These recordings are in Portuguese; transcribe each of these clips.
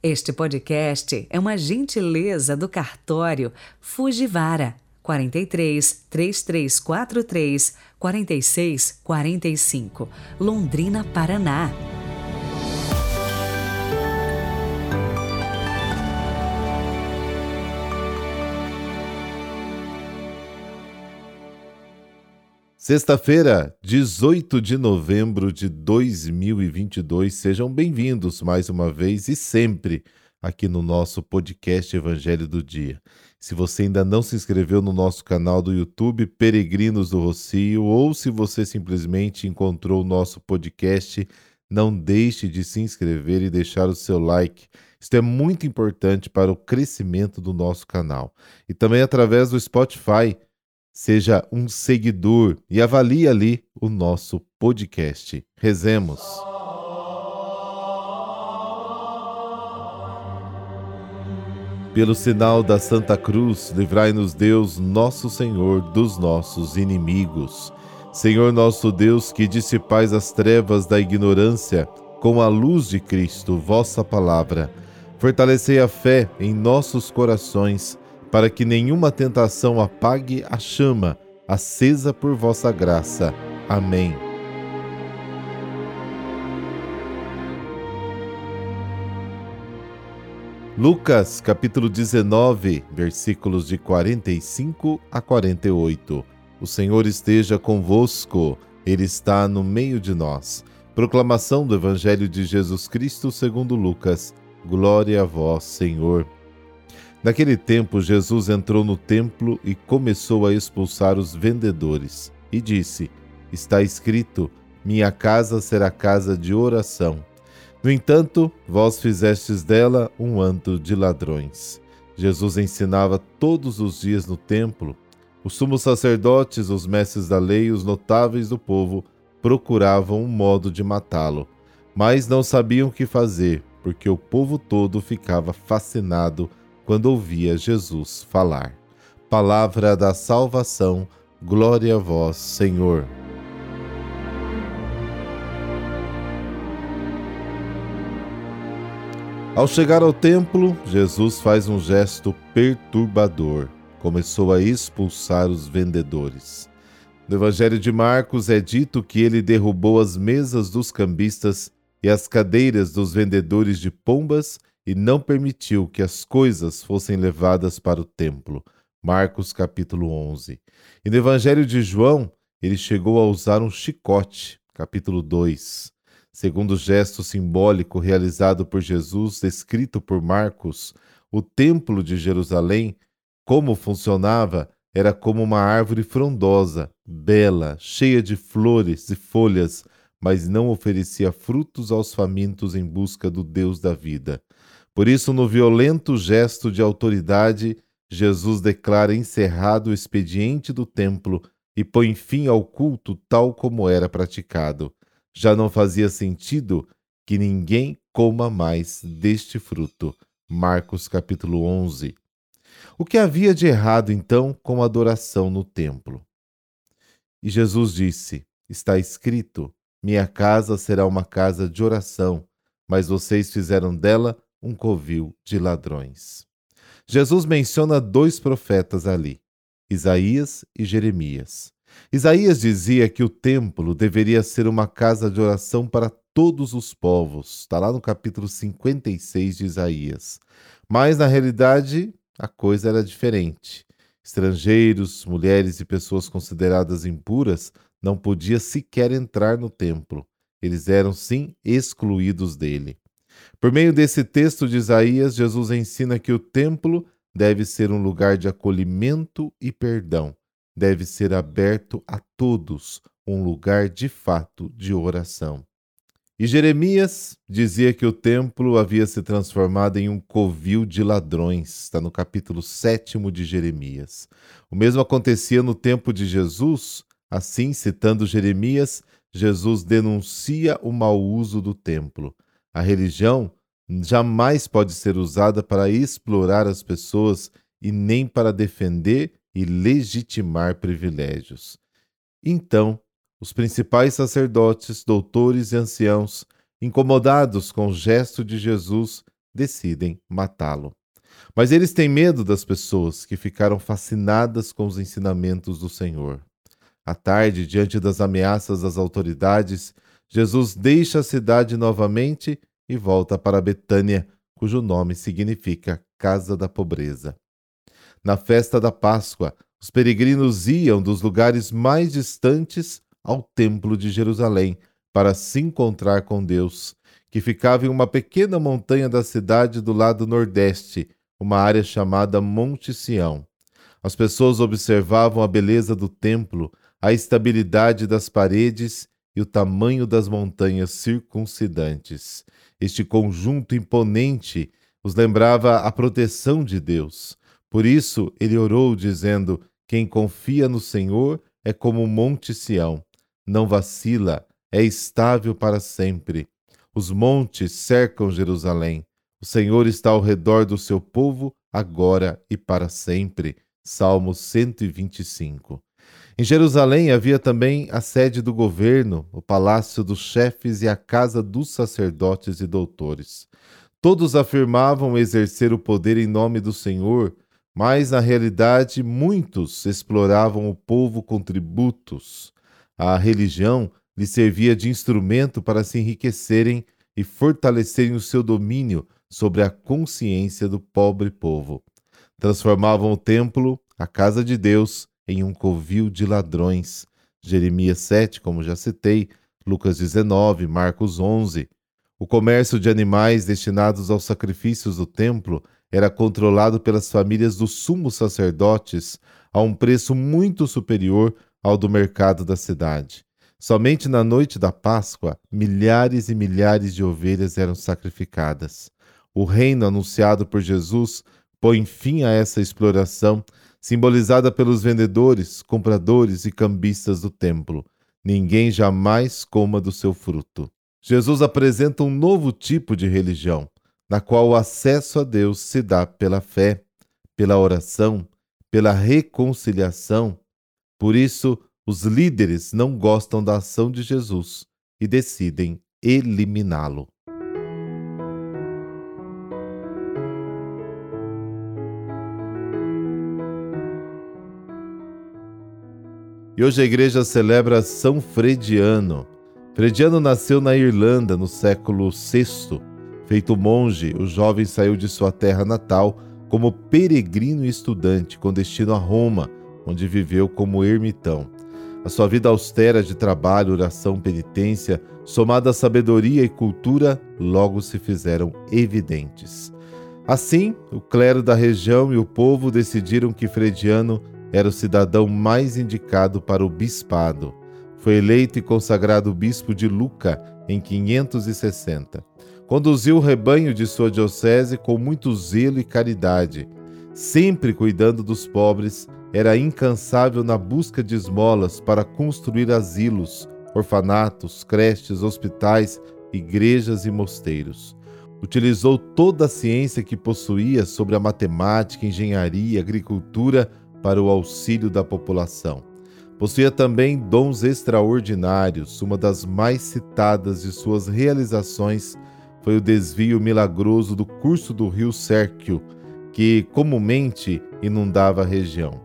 Este podcast é uma gentileza do cartório Fujivara 43 3343 46 45, Londrina, Paraná. Sexta-feira, 18 de novembro de 2022. Sejam bem-vindos mais uma vez e sempre aqui no nosso podcast Evangelho do Dia. Se você ainda não se inscreveu no nosso canal do YouTube Peregrinos do Rocio ou se você simplesmente encontrou o nosso podcast, não deixe de se inscrever e deixar o seu like. Isto é muito importante para o crescimento do nosso canal. E também através do Spotify Seja um seguidor e avalie ali o nosso podcast. Rezemos. Pelo sinal da Santa Cruz, livrai-nos Deus, nosso Senhor, dos nossos inimigos. Senhor nosso Deus, que dissipais as trevas da ignorância com a luz de Cristo, vossa palavra, fortalecei a fé em nossos corações para que nenhuma tentação apague a chama acesa por vossa graça. Amém. Lucas capítulo 19, versículos de 45 a 48. O Senhor esteja convosco, Ele está no meio de nós. Proclamação do Evangelho de Jesus Cristo segundo Lucas. Glória a vós, Senhor. Naquele tempo, Jesus entrou no templo e começou a expulsar os vendedores, e disse: Está escrito: Minha casa será casa de oração. No entanto, vós fizestes dela um anto de ladrões. Jesus ensinava todos os dias no templo. Os sumos sacerdotes, os mestres da lei e os notáveis do povo procuravam um modo de matá-lo, mas não sabiam o que fazer, porque o povo todo ficava fascinado quando ouvia Jesus falar. Palavra da salvação, glória a vós, Senhor. Ao chegar ao templo, Jesus faz um gesto perturbador. Começou a expulsar os vendedores. No Evangelho de Marcos é dito que ele derrubou as mesas dos cambistas e as cadeiras dos vendedores de pombas e não permitiu que as coisas fossem levadas para o templo. Marcos capítulo 11. E no Evangelho de João, ele chegou a usar um chicote, capítulo 2. Segundo o gesto simbólico realizado por Jesus, descrito por Marcos, o templo de Jerusalém, como funcionava, era como uma árvore frondosa, bela, cheia de flores e folhas, mas não oferecia frutos aos famintos em busca do Deus da vida. Por isso, no violento gesto de autoridade, Jesus declara encerrado o expediente do templo e põe fim ao culto tal como era praticado. Já não fazia sentido que ninguém coma mais deste fruto. Marcos capítulo 11. O que havia de errado então com a adoração no templo? E Jesus disse: Está escrito: Minha casa será uma casa de oração, mas vocês fizeram dela um covil de ladrões. Jesus menciona dois profetas ali, Isaías e Jeremias. Isaías dizia que o templo deveria ser uma casa de oração para todos os povos. Está lá no capítulo 56 de Isaías. Mas, na realidade, a coisa era diferente. Estrangeiros, mulheres e pessoas consideradas impuras não podiam sequer entrar no templo. Eles eram, sim, excluídos dele. Por meio desse texto de Isaías, Jesus ensina que o templo deve ser um lugar de acolhimento e perdão, deve ser aberto a todos, um lugar de fato de oração. E Jeremias dizia que o templo havia se transformado em um covil de ladrões, está no capítulo 7 de Jeremias. O mesmo acontecia no tempo de Jesus, assim, citando Jeremias, Jesus denuncia o mau uso do templo. A religião jamais pode ser usada para explorar as pessoas e nem para defender e legitimar privilégios. Então, os principais sacerdotes, doutores e anciãos, incomodados com o gesto de Jesus, decidem matá-lo. Mas eles têm medo das pessoas que ficaram fascinadas com os ensinamentos do Senhor. À tarde, diante das ameaças das autoridades, Jesus deixa a cidade novamente e volta para Betânia, cujo nome significa Casa da Pobreza. Na festa da Páscoa, os peregrinos iam dos lugares mais distantes ao Templo de Jerusalém para se encontrar com Deus, que ficava em uma pequena montanha da cidade do lado nordeste, uma área chamada Monte Sião. As pessoas observavam a beleza do templo, a estabilidade das paredes e o tamanho das montanhas circuncidantes. Este conjunto imponente os lembrava a proteção de Deus. Por isso ele orou, dizendo: Quem confia no Senhor é como o Monte Sião, não vacila, é estável para sempre. Os montes cercam Jerusalém. O Senhor está ao redor do seu povo, agora e para sempre. Salmo 125. Em Jerusalém havia também a sede do governo, o palácio dos chefes e a casa dos sacerdotes e doutores. Todos afirmavam exercer o poder em nome do Senhor, mas na realidade muitos exploravam o povo com tributos. A religião lhe servia de instrumento para se enriquecerem e fortalecerem o seu domínio sobre a consciência do pobre povo. Transformavam o templo, a casa de Deus, em um covil de ladrões. Jeremias 7, como já citei, Lucas 19, Marcos 11. O comércio de animais destinados aos sacrifícios do templo era controlado pelas famílias dos sumos sacerdotes a um preço muito superior ao do mercado da cidade. Somente na noite da Páscoa, milhares e milhares de ovelhas eram sacrificadas. O reino anunciado por Jesus põe fim a essa exploração, simbolizada pelos vendedores, compradores e cambistas do templo. Ninguém jamais coma do seu fruto. Jesus apresenta um novo tipo de religião, na qual o acesso a Deus se dá pela fé, pela oração, pela reconciliação. Por isso, os líderes não gostam da ação de Jesus e decidem eliminá-lo. E hoje a igreja celebra São Frediano. Frediano nasceu na Irlanda no século VI. Feito monge, o jovem saiu de sua terra natal como peregrino e estudante com destino a Roma, onde viveu como ermitão. A sua vida austera de trabalho, oração, penitência, somada à sabedoria e cultura, logo se fizeram evidentes. Assim, o clero da região e o povo decidiram que Frediano era o cidadão mais indicado para o bispado. Foi eleito e consagrado bispo de Luca em 560. Conduziu o rebanho de sua diocese com muito zelo e caridade, sempre cuidando dos pobres era incansável na busca de esmolas para construir asilos, orfanatos, creches, hospitais, igrejas e mosteiros. Utilizou toda a ciência que possuía sobre a matemática, engenharia, agricultura para o auxílio da população. Possuía também dons extraordinários. Uma das mais citadas de suas realizações foi o desvio milagroso do curso do rio Sérquio, que comumente inundava a região.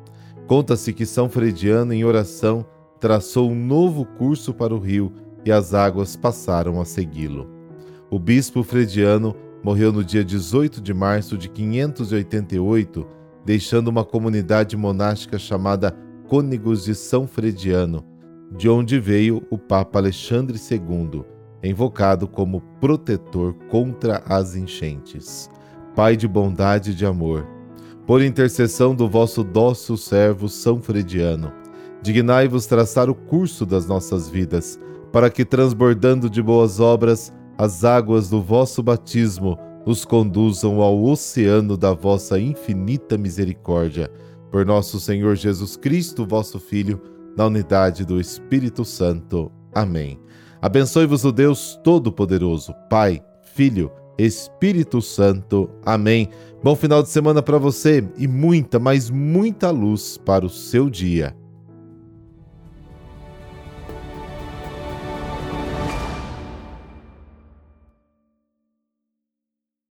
Conta-se que São Frediano, em oração, traçou um novo curso para o rio e as águas passaram a segui-lo. O bispo Frediano morreu no dia 18 de março de 588, deixando uma comunidade monástica chamada Cônegos de São Frediano, de onde veio o Papa Alexandre II, invocado como protetor contra as enchentes. Pai de bondade e de amor, por intercessão do vosso dócil servo São Frediano, dignai-vos traçar o curso das nossas vidas, para que, transbordando de boas obras, as águas do vosso batismo nos conduzam ao oceano da vossa infinita misericórdia. Por nosso Senhor Jesus Cristo, vosso Filho, na unidade do Espírito Santo. Amém. Abençoe-vos o Deus Todo-Poderoso, Pai, Filho Espírito Santo. Amém. Bom final de semana para você e muita, mas muita luz para o seu dia.